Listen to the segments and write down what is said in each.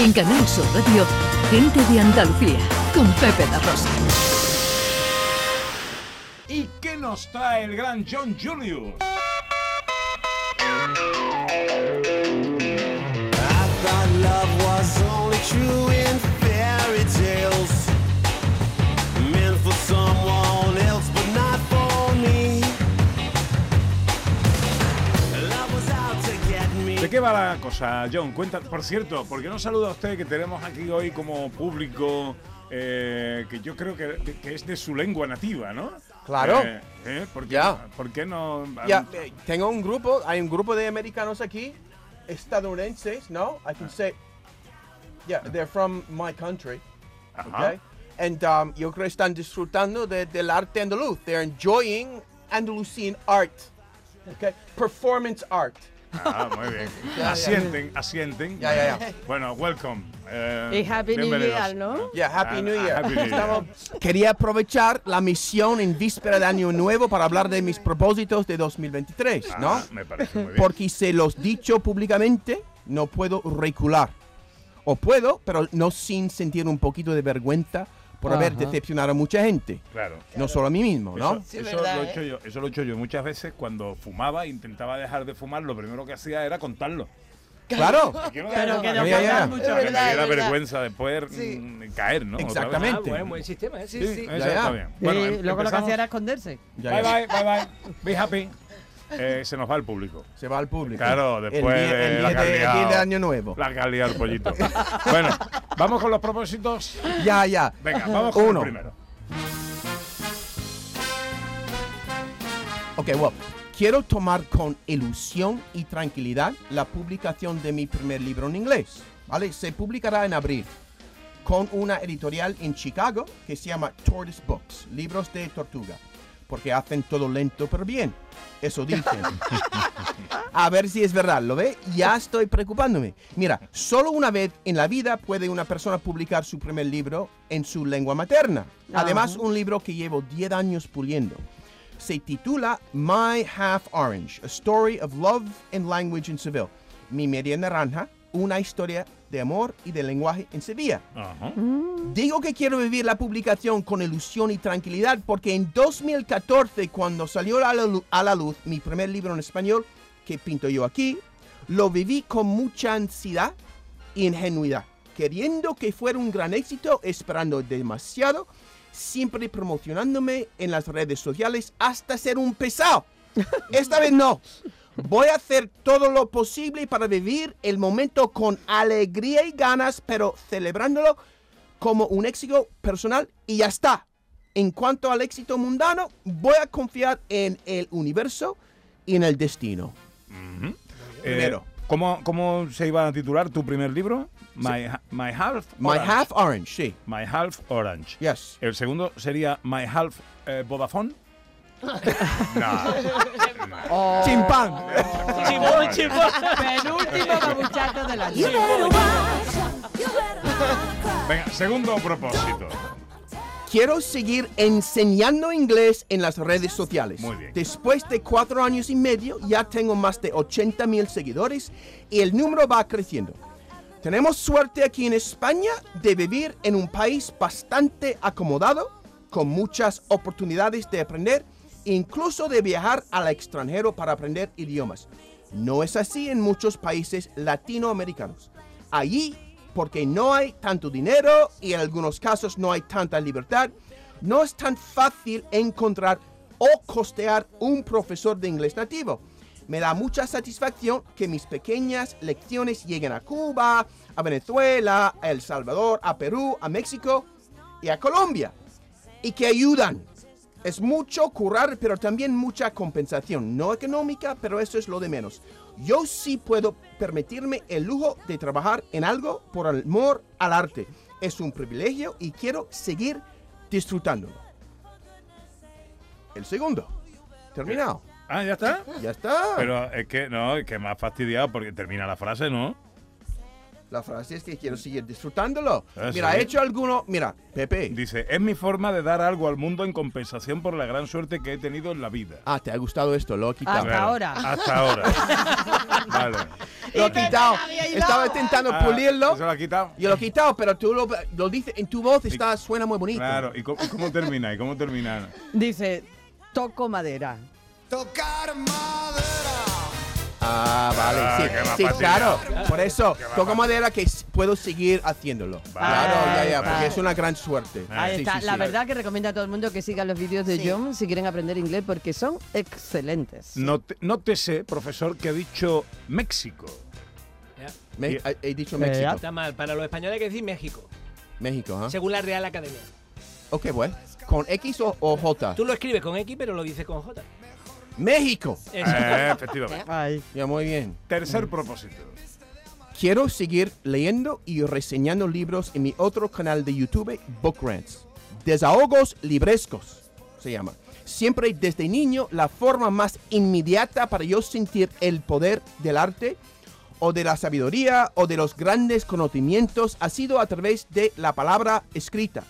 En Canal Sur Radio, Gente de Andalucía, con Pepe La Rosa. ¿Y qué nos trae el gran John Julius? ¿De qué va la cosa, John? Cuenta, por cierto, ¿por qué no saluda a usted que tenemos aquí hoy como público eh, que yo creo que, que- es de su lengua nativa, ¿no? Claro. Eh, eh, ¿por, qué, Ya. ¿Por qué no? Ya, eh, tengo un grupo, hay un grupo de americanos aquí, estadounidenses, ¿no? I can say, yeah, they're from my country, Ajá. okay? And um, yo creo que están disfrutando de- del arte andaluz. They're enjoying Andalusian art, okay? Performance art. Ah, muy bien. Asienten, asienten. Ya, ya, ya. Bueno, welcome. eh, Y Happy New. Year, ¿no? Yeah, Happy Ah, New ah, Year. Happy New Year. Estamos- Quería aprovechar la misión en víspera de Año Nuevo para hablar de mis propósitos de 2023, ¿no? Ah, me parece muy bien. Porque se los dicho públicamente, no puedo recular. O puedo, pero no sin sentir un poquito de vergüenza por haber Ajá. decepcionado a mucha gente. Claro. No solo a mí mismo, ¿no? Eso, Sí, eso verdad, lo he ¿eh? hecho yo, eso lo he hecho yo muchas veces cuando fumaba, intentaba dejar de fumar, lo primero que hacía era contarlo. Claro. Quiero Pero que de no Ya, ya, ya. Es me verdad, verdad. vergüenza después Sí. mm, caer, ¿no? Exactamente. Ah, buen, buen sistema, ¿eh? Sí, Sí, sí. eso Ya, está ya. bien. Bueno, luego lo que hacía era esconderse. Ya, Bye, ya. bye, bye, bye. Be happy. Eh, se nos va el público. Se va al público. Claro, El después el de la que de- has el liado. de Año Nuevo. La que ha liado el pollito. bueno, vamos con los propósitos. Ya, ya. Venga, vamos con Uno. el primero. Ok, well, quiero tomar con ilusión y tranquilidad la publicación de mi primer libro en inglés. ¿Vale? Se publicará en abril con una editorial en Chicago que se llama Tortoise Books, libros de tortuga, porque hacen todo lento pero bien. Eso dicen. A ver si es verdad, ¿lo ve? Ya estoy preocupándome. Mira, solo una vez en la vida puede una persona publicar su primer libro en su lengua materna. Además, un libro que llevo 10 años puliendo. Se titula My Half Orange, A Story of Love and Language in Seville. Mi media naranja, una historia de amor y de lenguaje en Sevilla. Ajá. Digo que quiero vivir la publicación con ilusión y tranquilidad porque en 2014, cuando salió a la, lu- a la luz mi primer libro en español, que pinto yo aquí, lo viví con mucha ansiedad e ingenuidad, queriendo que fuera un gran éxito, esperando demasiado, siempre promocionándome en las redes sociales hasta ser un pesado. Esta vez no. Voy a hacer todo lo posible para vivir el momento con alegría y ganas, pero celebrándolo como un éxito personal y ya está. En cuanto al éxito mundano, voy a confiar en el universo y en el destino. Primero. Eh, ¿cómo, ¿Cómo se iba a titular tu primer libro? My, Ha- My Half My Orange. half orange, sí. My Half Orange. Yes. El segundo sería My Half eh, Vodafone. No. Oh. Chimpán. Chimón, chimón. Penúltimo babuchaco del año. Venga, segundo propósito. Quiero seguir enseñando inglés en las redes sociales. Muy bien. Después de cuatro años y medio, ya tengo más de 80 mil seguidores y el número va creciendo. Tenemos suerte aquí en España de vivir en un país bastante acomodado, con muchas oportunidades de aprender incluso de viajar al extranjero para aprender idiomas. No es así en muchos países latinoamericanos. Allí, porque no hay tanto dinero y en algunos casos no hay tanta libertad, no es tan fácil encontrar o costear un profesor de inglés nativo. Me da mucha satisfacción que mis pequeñas lecciones lleguen a Cuba, a Venezuela, a El Salvador, a Perú, a México y a Colombia. Y que ayudan. Es mucho currar, pero también mucha compensación. No económica, pero eso es lo de menos. Yo sí puedo permitirme el lujo de trabajar en algo por amor al arte. Es un privilegio y quiero seguir disfrutándolo. El segundo. Terminado. Ah, ya está. Ya está. Pero es que no, es que me ha fastidiado porque termina la frase, ¿no? La frase es que quiero seguir disfrutándolo. Eso Mira, es. he hecho alguno. Mira, Pepe. Dice, es mi forma de dar algo al mundo en compensación por la gran suerte que he tenido en la vida. Ah, ¿te ha gustado esto? Lo he quitado. Hasta ahora. Hasta ahora. vale. Lo he quitado. estaba intentando Ah, pulirlo. ¿Se lo ha quitado? Yo lo he quitado, pero tú lo, lo dices en tu voz, está, suena muy bonito. Claro, ¿y cómo, cómo termina? ¿Y cómo termina? Dice, toco madera. Tocar madera. Ah, vale, Ah, sí, sí, claro. Por eso, toco madera que puedo seguir haciéndolo. claro, ya, ya, vale. porque es una gran suerte. Ahí Sí, está. sí, la sí. verdad que recomienda a todo el mundo que sigan los vídeos de Sí. John si quieren aprender inglés porque son excelentes. Note- Nótese, profesor, que ha dicho México. Me- he, dicho Eh, México. Está mal. Para los españoles hay que decir México. México, ¿ah? Según la Real Academia. Ok, pues. ¿Con X o, o J? Tú lo escribes con X, pero lo dices con J. México. Eh, efectivamente. Ay. Ya, muy bien. Tercer propósito. Quiero seguir leyendo y reseñando libros en mi otro canal de YouTube, Book Rants. Desahogos librescos se llama. Siempre desde niño, la forma más inmediata para yo sentir el poder del arte o de la sabiduría o de los grandes conocimientos ha sido a través de la palabra escrita.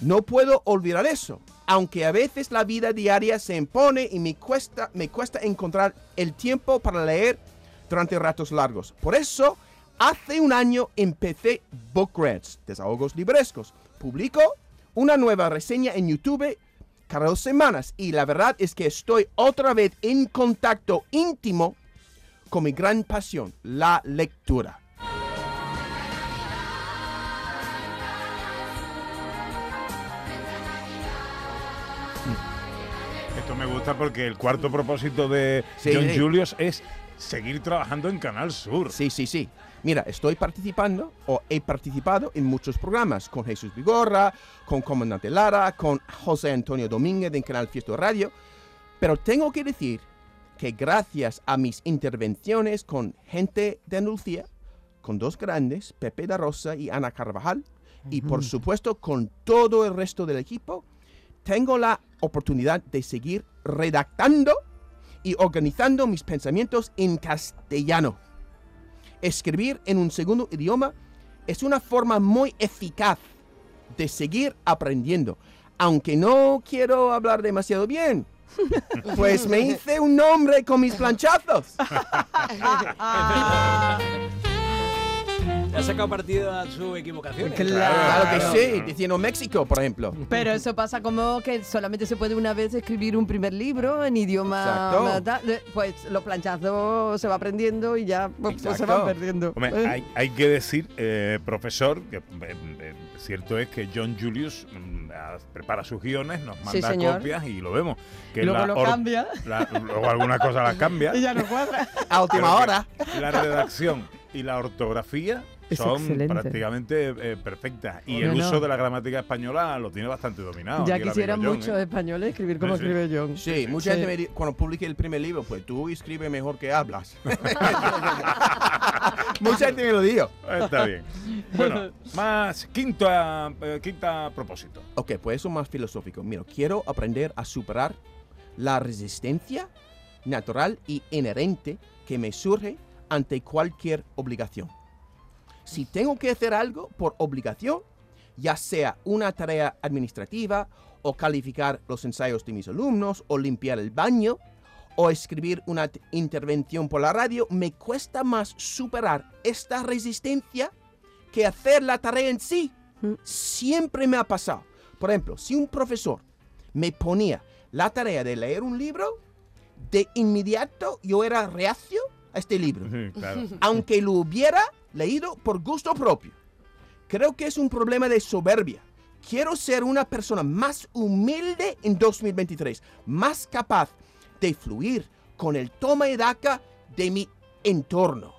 No puedo olvidar eso, aunque a veces la vida diaria se impone y me cuesta, me cuesta encontrar el tiempo para leer durante ratos largos. Por eso, hace un año empecé Book Rants, Desahogos Librescos. Publico una nueva reseña en YouTube cada dos semanas y la verdad es que estoy otra vez en contacto íntimo con mi gran pasión, la lectura. Esto me gusta porque el cuarto propósito de Sí, John sí. Julius es seguir trabajando en Canal Sur. Sí, sí, sí. Mira, estoy participando o he participado en muchos programas con Jesús Vigorra, con Comandante Lara, con José Antonio Domínguez en Canal Fiesta Radio. Pero tengo que decir que gracias a mis intervenciones con gente de Andalucía, con dos grandes, Pepe da Rosa y Ana Carvajal, y por supuesto con todo el resto del equipo, tengo la oportunidad de seguir redactando y organizando mis pensamientos en castellano. Escribir en un segundo idioma es una forma muy eficaz de seguir aprendiendo. Aunque no quiero hablar demasiado bien, pues me hice un nombre con mis planchazos. Le ha sacado partido a su equivocación. Claro que sí, diciendo México, por ejemplo. Pero eso pasa como que solamente se puede una vez escribir un primer libro en idioma. Exacto. Pues los planchazos se va aprendiendo y ya pues, se Exacto. van perdiendo. Hombre, Eh. hay, hay que decir, eh, profesor, que eh, cierto es que John Julius mm, ah, prepara sus guiones, nos manda copias y lo vemos. Que luego la lo or- cambia. la- luego alguna cosa las cambia. Y ya no cuadra. A última Pero hora. La redacción y la ortografía Es son excelente. prácticamente eh, perfectas. Y No, el no. uso de la gramática española lo tiene bastante dominado. ya quisieran muchos ¿eh? españoles escribir como Sí, sí. escribe John. Sí, mucha Sí. gente me dice, cuando publique el primer libro, pues tú escribes mejor que hablas. mucha gente me lo dijo. Está bien. Bueno, más quinta, eh, quinta propósito. Ok, pues eso más filosófico. Mira, quiero aprender a superar la resistencia natural y inherente que me surge ante cualquier obligación. Si tengo que hacer algo por obligación, ya sea una tarea administrativa o calificar los ensayos de mis alumnos o limpiar el baño o escribir una intervención por la radio, me cuesta más superar esta resistencia que hacer la tarea en sí. Siempre me ha pasado. Por ejemplo, si un profesor me ponía la tarea de leer un libro, de inmediato yo era reacio a este libro Sí, claro. aunque lo hubiera leído por gusto propio. Creo que es un problema de soberbia. Quiero ser una persona más humilde en 2023, más capaz de fluir con el toma y daca de mi entorno.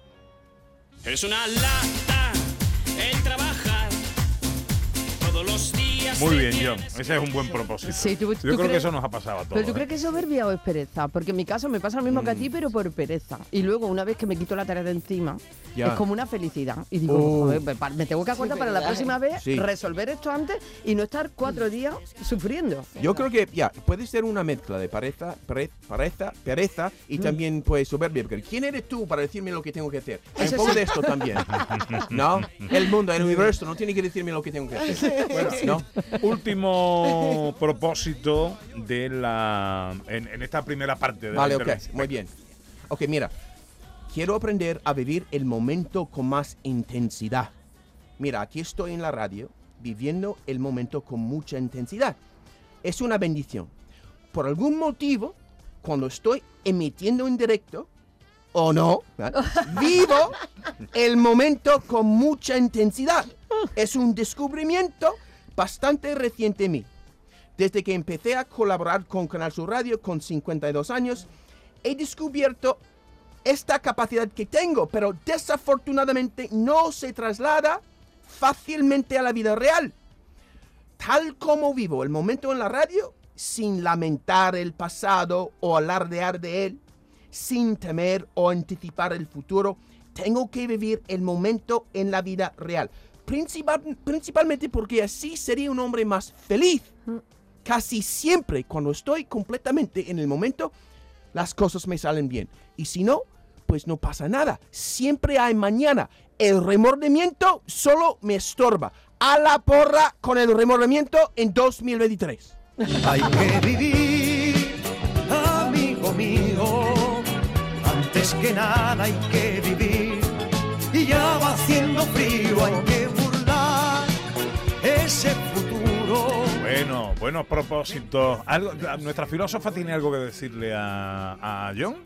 Es una lata Muy bien, John. Ese es un buen propósito. Sí, tú- Yo tú creo que eso nos ha pasado a todos. Pero tú ¿eh? crees que es soberbia o es pereza? Porque en mi caso me pasa lo mismo que a Mm. ti, pero por pereza. Y luego, una vez que me quito la tarea de encima, Ya. es como una felicidad. Y digo, Oh. joder, me tengo que acordar para la próxima vez Sí. resolver esto antes y no estar cuatro días sufriendo. Yo creo que ya puede ser una mezcla de pereza, pere- pereza, pereza y también pues soberbia. Porque ¿quién eres tú para decirme lo que tengo que hacer? Hay un poco sí. de esto también. ¿No? El mundo, el universo no tiene que decirme lo que tengo que hacer. Bueno, ¿no? Último propósito de la en, en esta primera parte de Vale, la ok, muy bien. Ok, mira. Quiero aprender a vivir el momento con más intensidad. Mira, aquí estoy en la radio viviendo el momento con mucha intensidad. Es una bendición. Por algún motivo, cuando estoy emitiendo en directo, o no, vivo el momento con mucha intensidad. Es un descubrimiento bastante reciente en mí. Desde que empecé a colaborar con Canal Sur Radio con 52 años, he descubierto esta capacidad que tengo, pero desafortunadamente no se traslada fácilmente a la vida real. Tal como vivo el momento en la radio, sin lamentar el pasado o alardear de él, sin temer o anticipar el futuro, tengo que vivir el momento en la vida real. Principal- principalmente porque así sería un hombre más feliz. Casi siempre cuando estoy completamente en el momento, las cosas me salen bien. Y si no, pues no pasa nada. Siempre hay mañana. El remordimiento solo me estorba. A la porra con el remordimiento en 2023. Hay que vivir, amigo mío. Antes que nada hay que vivir. Y ya va haciendo frío, hay Bueno, buenos propósitos. Nuestra filósofa tiene algo que decirle a, a John.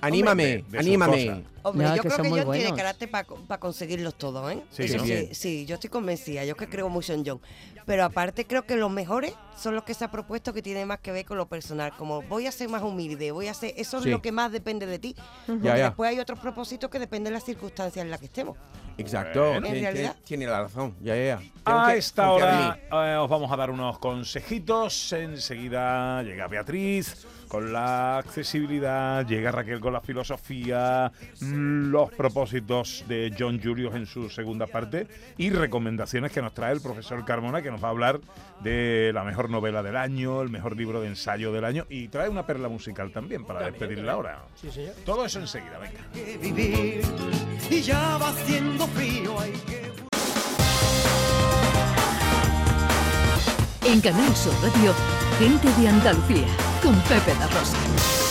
Anímame, de- de sus anímame. cosas. Hombre, No, yo que creo son que muy John tiene buenos. carácter para conseguirlos todos, ¿eh? Sí, Eso ¿no? sí, sí, yo estoy convencida. Yo que creo mucho en John. Pero aparte creo que los mejores son los que se ha propuesto que tienen más que ver con lo personal. Como voy a ser más humilde, voy a ser... Eso Sí. es lo que más depende de ti. Porque Ya, ya. después hay otros propósitos que dependen de las circunstancias en las que estemos. Exacto. Bueno. Tiene- En realidad. tiene, tiene la razón. Ya, ya, ya. Tengo A que esta confiar en hora mí. eh, os vamos a dar unos consejitos. Enseguida llega Beatriz con la accesibilidad, llega Raquel con la filosofía, los propósitos de John Julius en su segunda parte y recomendaciones que nos trae el profesor Carmona que nos va a hablar de la mejor novela del año, el mejor libro de ensayo del año y trae una perla musical también para despedir la hora. Todo eso enseguida, venga. Hay que vivir. Y ya va haciendo frío, hay que En Canal Sur Radio, gente de Andalucía, con Pepe da Rosa.